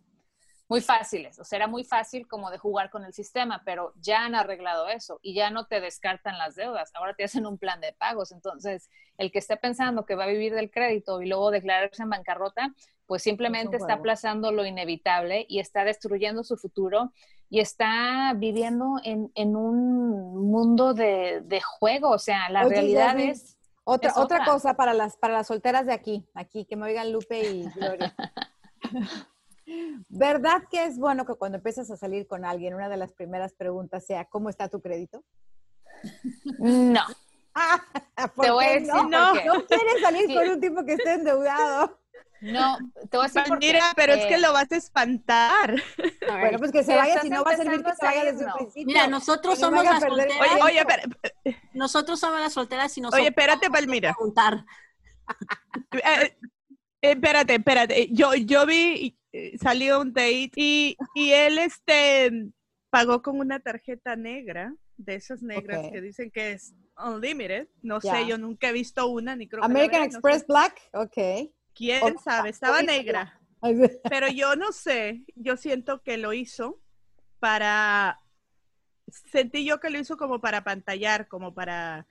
muy fáciles, o sea, era muy fácil como de jugar con el sistema, pero ya han arreglado eso y ya no te descartan las deudas, ahora te hacen un plan de pagos, entonces el que esté pensando que va a vivir del crédito y luego declararse en bancarrota, pues simplemente está aplazando lo inevitable y está destruyendo su futuro y está viviendo en, un mundo de, juego, o sea, la realidad es... Otra, otra, cosa para las, para las solteras de aquí, aquí, que me oigan Lupe y Gloria. [laughs] ¿Verdad que es bueno que cuando empiezas a salir con alguien, una de las primeras preguntas sea, ¿cómo está tu crédito? No. te voy a decir no? No, no quieres salir con un tipo que esté endeudado. No, te voy a decir Mira, pero es que lo vas a espantar. Bueno, pues que se vaya, si no va a servir que se vaya desde el principio. Mira, nosotros somos las solteras. Oye, oye, espera. Nosotros somos las solteras y nosotros Oye, espérate, Palmira. Preguntar. [laughs] Eh, espérate, espérate. Yo, yo vi, eh, salió un date y, y él este pagó con una tarjeta negra, de esas negras que dicen que es unlimited. No sé, yo nunca he visto una, ni creo American Express Black, ok. ¿Quién sabe? Estaba negra. [laughs] Pero yo no sé, yo siento que lo hizo para, sentí yo que lo hizo como para pantallar, como para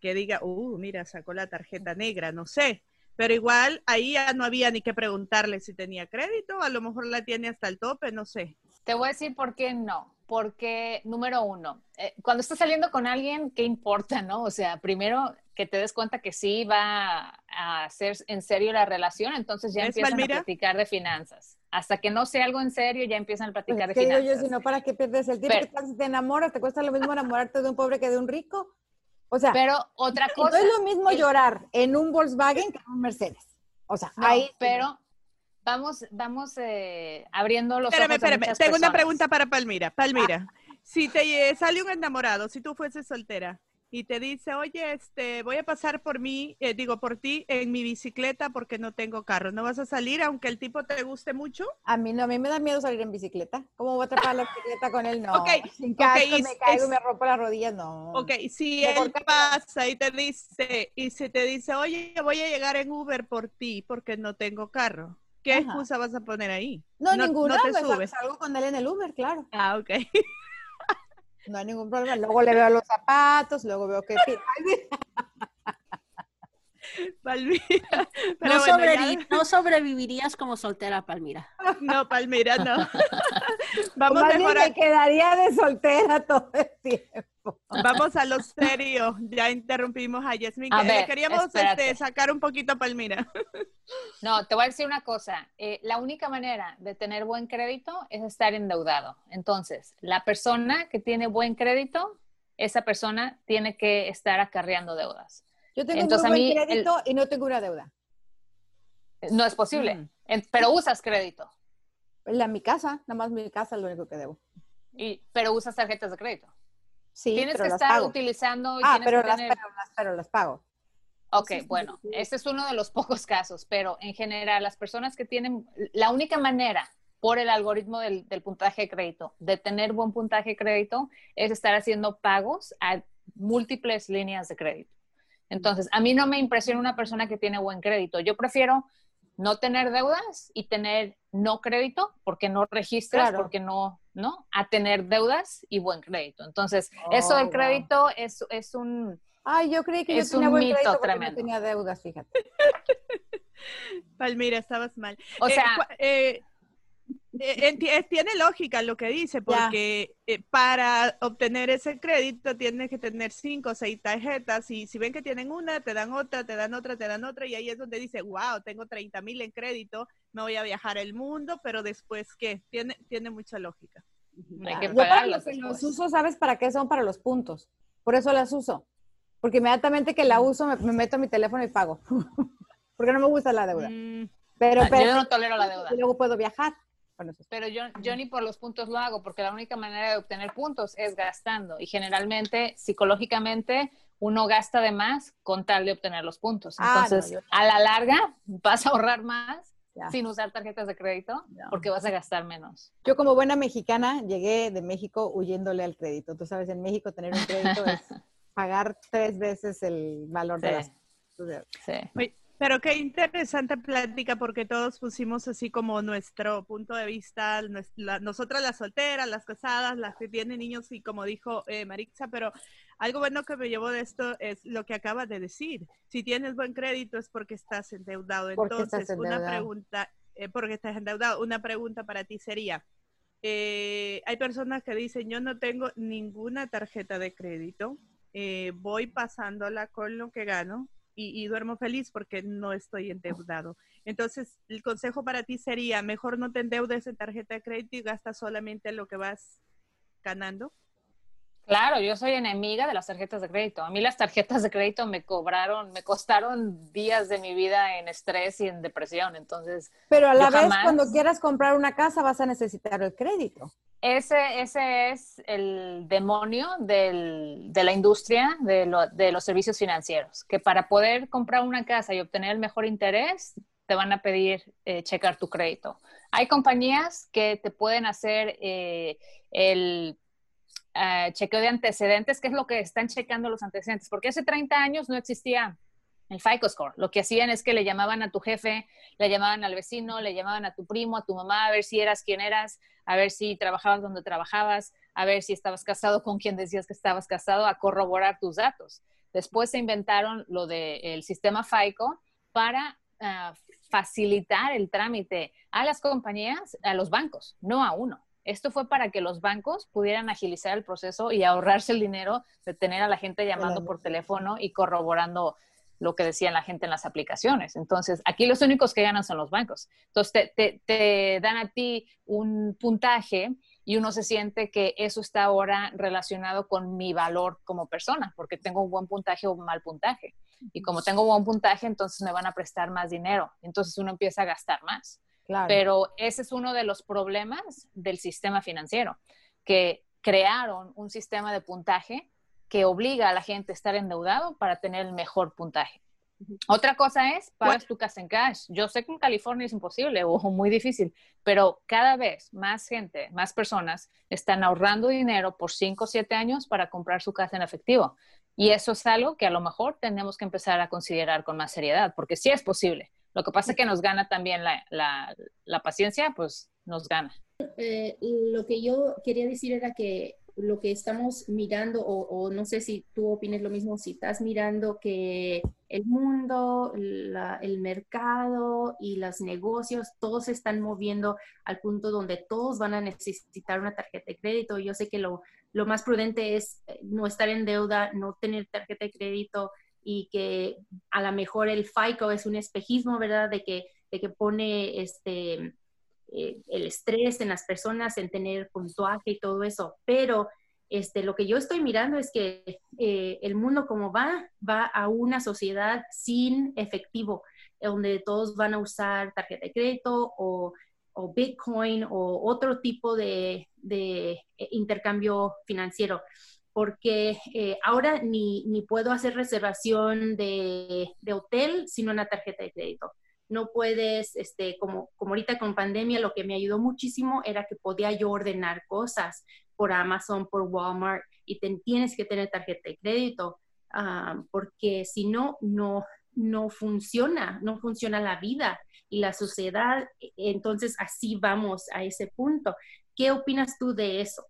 que diga, uh, mira, sacó la tarjeta negra, no sé. Pero igual ahí ya no había ni que preguntarle si tenía crédito, a lo mejor la tiene hasta el tope, no sé. Te voy a decir por qué no. Porque, número uno, eh, cuando estás saliendo con alguien, ¿qué importa, no? O sea, primero que te des cuenta que sí va a ser en serio la relación, entonces ya empiezan a platicar de finanzas. Hasta que no sea algo en serio, ya empiezan a platicar pues, de finanzas. Digo yo, si no, ¿para qué pierdes el tiempo? si te enamoras, te cuesta lo mismo enamorarte de un pobre que de un rico. O sea, pero otra cosa. No es lo mismo llorar en un Volkswagen que en un Mercedes. O sea, ahí. Pero vamos, vamos eh, abriendo los espérame, ojos. Espérame, tengo una pregunta para Palmira. Palmira, ah. si te sale un enamorado, si tú fueses soltera, y te dice, oye, este, voy a pasar por mí, eh, digo, por ti en mi bicicleta porque no tengo carro. ¿No vas a salir aunque el tipo te guste mucho? A mí no, a mí me da miedo salir en bicicleta. ¿Cómo voy a atrapar la bicicleta con él? No. Ok, Sin casco, y me caigo y me rompo las rodillas, no. Ok, si Mejor él que- pasa y te dice, y si te dice, oye, voy a llegar en Uber por ti porque no tengo carro, ¿qué Ajá. excusa vas a poner ahí? No, ninguna, No te pues, subes. salgo con él en el Uber, claro. Ah, ok. No hay ningún problema. Luego le veo los zapatos, luego veo que... [laughs] Palmira. [laughs] Pero No, bueno, sobrevi- ya- no sobrevivirías como soltera, Palmira. [laughs] no, Palmira, no. Vamos a, me quedaría de soltera todo el tiempo. vamos a lo serio. Ya interrumpimos a Yasmin. A ver, queríamos este, sacar un poquito a Palmira. No, te voy a decir una cosa. eh, la única manera de tener buen crédito es estar endeudado. Entonces, la persona que tiene buen crédito, esa persona tiene que estar acarreando deudas. Yo tengo Entonces, muy a mí, el- crédito y no tengo una deuda. No es posible, Mm. En- pero usas crédito, La mi casa, nada más mi casa es lo único que debo. y, pero usas tarjetas de crédito. Sí, tienes pero que las estar pago. utilizando. y Ah, tienes pero que las, tener- pero, las, pero las pago. Ok, bueno, sí. este es uno de los [laughs] pocos casos, pero en general las personas que tienen, la única manera por el algoritmo del, del puntaje de crédito de tener buen puntaje de crédito es estar haciendo pagos a múltiples líneas de crédito. Entonces, a mí no me impresiona una persona que tiene buen crédito. Yo prefiero no tener deudas y tener no crédito porque no registras, Claro. porque no, ¿no? A tener deudas y buen crédito. Entonces, eso Oh, del wow. crédito es, es un, Ay, yo creí que yo tenía un buen mito crédito porque tremendo. no tenía deudas, fíjate. [laughs] Palmira, estabas mal. o Eh, sea, eh, eh, eh, tiene lógica lo que dice, porque eh, para obtener ese crédito tienes que tener cinco o seis tarjetas y si ven que tienen una, te dan otra, te dan otra, te dan otra y ahí es donde dice, wow, tengo 30 mil en crédito, me voy a viajar el mundo, pero después, ¿qué? Tiene, tiene mucha lógica. hay que Yo los uso, ¿sabes para qué son? Para los puntos. Por eso las uso. Porque inmediatamente que la uso, me, me meto a mi teléfono y pago. [laughs] porque no me gusta la deuda. Mm, Pero, Ah, pero yo no tolero la deuda. y luego puedo viajar. Eso. Pero yo, yo ni por los puntos lo hago, porque la única manera de obtener puntos es gastando. Y generalmente, psicológicamente, uno gasta de más con tal de obtener los puntos. Ah, Entonces, no, yo- a la larga, vas a ahorrar más Ya. sin usar tarjetas de crédito, No. porque vas a gastar menos. Yo como buena mexicana llegué de México huyéndole al crédito. Tú sabes, en México tener un crédito es [laughs] pagar tres veces el valor de las. Sí. Pero qué interesante plática porque todos pusimos así como nuestro punto de vista, nues- la- nosotras las solteras, las casadas, las que tienen niños y como dijo eh, Maritza, pero algo bueno que me llevó de esto es lo que acabas de decir. Si tienes buen crédito es porque estás endeudado. Entonces, estás una pregunta, eh, porque estás endeudado, una pregunta para ti sería, eh, hay personas que dicen, yo no tengo ninguna tarjeta de crédito, eh, voy pasándola con lo que gano y, duermo feliz porque no estoy endeudado. Entonces, el consejo para ti sería, mejor no te endeudes en tarjeta de crédito y gasta solamente lo que vas ganando. Claro, yo soy enemiga de las tarjetas de crédito. A mí las tarjetas de crédito me cobraron, me costaron días de mi vida en estrés y en depresión. Entonces, Pero a la vez, jamás- cuando quieras comprar una casa, vas a necesitar el crédito. Ese, ese es el demonio del- de la industria de, lo- de los servicios financieros, que para poder comprar una casa y obtener el mejor interés, te van a pedir eh, checar tu crédito. Hay compañías que te pueden hacer eh, el eh, chequeo de antecedentes, que es lo que están checando los antecedentes, porque hace 30 años no existía el FICO score. Lo que hacían es que le llamaban a tu jefe, le llamaban al vecino, le llamaban a tu primo, a tu mamá, a ver si eras quien eras, a ver si trabajabas donde trabajabas, a ver si estabas casado con quien decías que estabas casado, a corroborar tus datos. Después se inventaron lo del sistema FICO para ah, facilitar el trámite a las compañías, a los bancos, no a uno. Esto fue para que los bancos pudieran agilizar el proceso y ahorrarse el dinero de tener a la gente llamando por teléfono y corroborando lo que decía la gente en las aplicaciones. Entonces, aquí los únicos que ganan son los bancos. Entonces, te, te, te dan a ti un puntaje y uno se siente que eso está ahora relacionado con mi valor como persona, porque tengo un buen puntaje o un mal puntaje. Y como tengo buen puntaje, entonces me van a prestar más dinero. Entonces uno empieza a gastar más. Claro. Pero ese es uno de los problemas del sistema financiero, que crearon un sistema de puntaje que obliga a la gente a estar endeudado para tener el mejor puntaje. Otra cosa es, pagas tu casa en cash. Yo sé que en California es imposible [laughs] o muy difícil, pero cada vez más gente, más personas están ahorrando dinero por 5 o 7 años para comprar su casa en efectivo. Y eso es algo que a lo mejor tenemos que empezar a considerar con más seriedad, porque sí es posible. Lo que pasa es que nos gana también la, la, paciencia, pues nos gana. Eh, lo que yo quería decir era que lo que estamos mirando, o, no sé si tú opines lo mismo, si estás mirando que el mundo, el mercado y los negocios, todos se están moviendo al punto donde todos van a necesitar una tarjeta de crédito. Yo sé que lo, lo más prudente es eh, no estar en deuda, no tener tarjeta de crédito y que a lo mejor el FICO es un espejismo, ¿verdad? De que, de que pone este eh, el estrés en las personas, en tener puntuaje y todo eso. Pero este, lo que yo estoy mirando es que eh, el mundo como va, va a una sociedad sin efectivo, donde todos van a usar tarjeta de crédito o, o Bitcoin o otro tipo de, de eh, intercambio financiero porque ahora ni, ni, puedo hacer reservación de, de, hotel sin una tarjeta de crédito no puedes, este, como, como ahorita con pandemia, lo que me ayudó muchísimo era que podía yo ordenar cosas por Amazon, por Walmart, y tienes que tener tarjeta de crédito, ah, porque si no, no, no funciona, no funciona la vida y la sociedad. Entonces, así vamos a ese punto. ¿Qué opinas tú de eso?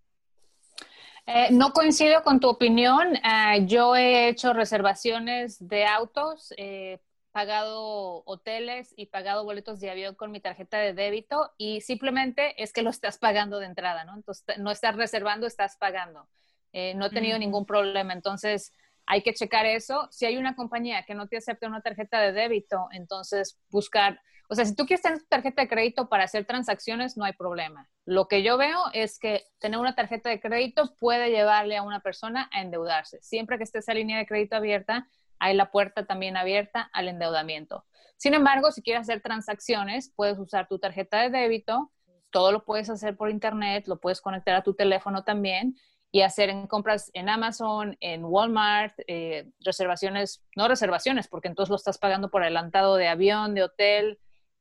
Eh, no coincido con tu opinión. Ah, yo he hecho reservaciones de autos eh, pagado hoteles y pagado boletos de avión con mi tarjeta de débito y simplemente es que lo estás pagando de entrada, ¿no? Entonces, no estás reservando, estás pagando. Eh, no he tenido ningún problema. Entonces, hay que checar eso. Si hay una compañía que no te acepta una tarjeta de débito, entonces buscar, o sea, si tú quieres tener tu tarjeta de crédito para hacer transacciones, no hay problema. Lo que yo veo es que tener una tarjeta de crédito puede llevarle a una persona a endeudarse. Siempre que esté esa línea de crédito abierta, hay la puerta también abierta al endeudamiento. Sin embargo, si quieres hacer transacciones, puedes usar tu tarjeta de débito, todo lo puedes hacer por internet, lo puedes conectar a tu teléfono también y hacer en compras en Amazon, en Walmart, eh, reservaciones, no reservaciones, porque entonces lo estás pagando por adelantado de avión, de hotel.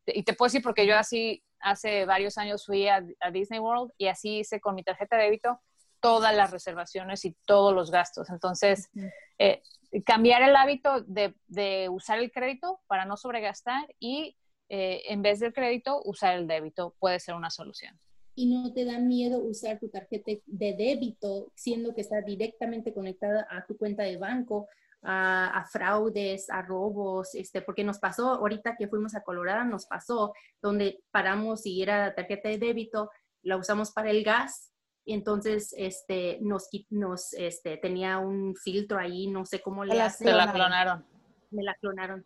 Y te puedo decir porque yo así hace varios años fui a, a Disney World y así hice con mi tarjeta de débito todas las reservaciones y todos los gastos. Entonces, eh, cambiar el hábito de, usar el crédito para no sobregastar y eh, en vez del crédito usar el débito puede ser una solución. ¿Y no te da miedo usar tu tarjeta de débito siendo que está directamente conectada a tu cuenta de banco? A, fraudes, a robos, este, porque nos pasó ahorita que fuimos a Colorado, nos pasó donde paramos y era tarjeta de débito, la usamos para el gas y entonces este, nos, nos este, tenía un filtro ahí, no sé cómo le hacen. Se la clonaron. Me la clonaron.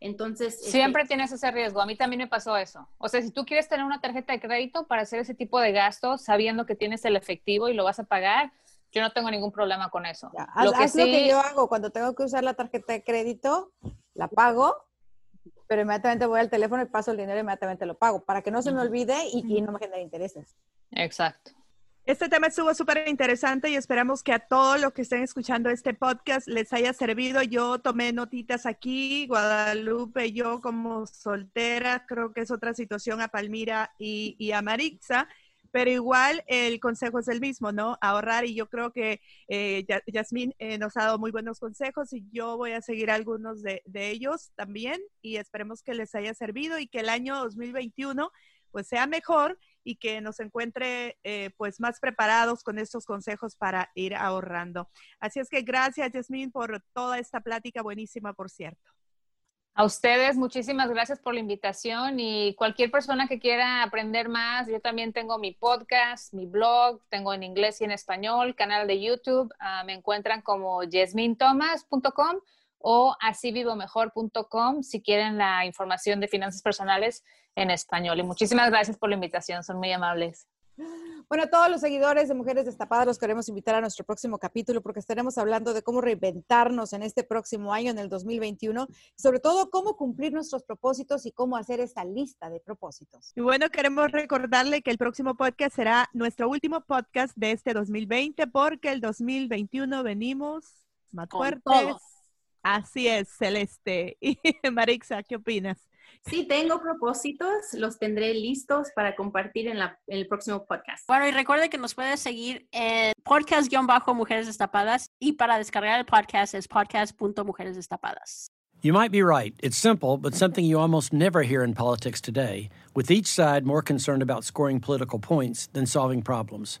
Entonces... Este Siempre tienes ese riesgo. A mí también me pasó eso. O sea, si tú quieres tener una tarjeta de crédito para hacer ese tipo de gastos, sabiendo que tienes el efectivo y lo vas a pagar, yo no tengo ningún problema con eso. lo, que lo que yo hago cuando tengo que usar la tarjeta de crédito, la pago, pero inmediatamente voy al teléfono y paso el dinero y inmediatamente lo pago, para que no se me olvide y, y no me genere intereses. Exacto. Este tema estuvo súper interesante y esperamos que a todos los que estén escuchando este podcast les haya servido. Yo tomé notitas aquí, Guadalupe, yo como soltera, creo que es otra situación a Palmira y, a Maritza, pero igual el consejo es el mismo, ¿no? Ahorrar y yo creo que eh, Yasmín eh, nos ha dado muy buenos consejos y yo voy a seguir algunos de, ellos también y esperemos que les haya servido y que el año 2021 pues sea mejor y que nos encuentre eh, pues más preparados con estos consejos para ir ahorrando. Así es que gracias, Jasmine, por toda esta plática buenísima, por cierto. A ustedes, muchísimas gracias por la invitación y cualquier persona que quiera aprender más, yo también tengo mi podcast, mi blog, tengo en inglés y en español, canal de YouTube, ah, me encuentran como jasminethomas.com o asívivomejor.com si quieren la información de finanzas personales en español. Y muchísimas gracias por la invitación, son muy amables. Bueno, todos los seguidores de Mujeres Destapadas los queremos invitar a nuestro próximo capítulo porque estaremos hablando de cómo reinventarnos en este próximo año, en el 2021, y sobre todo cómo cumplir nuestros propósitos y cómo hacer esta lista de propósitos. Y bueno, queremos recordarle que el próximo podcast será nuestro último podcast de este 2020 porque el 2021 venimos más fuertes. Así es, Celeste. Y [laughs] Marixa, ¿qué opinas? Sí, tengo propósitos, los tendré listos para compartir en, la, en el próximo podcast. Bueno, y recuerde que nos puede seguir en podcast-mujeres destapadas y para descargar el podcast es podcast.mujeresdestapadas. You might be right. It's simple, but something you almost never hear in politics today, with each side more concerned about scoring political points than solving problems.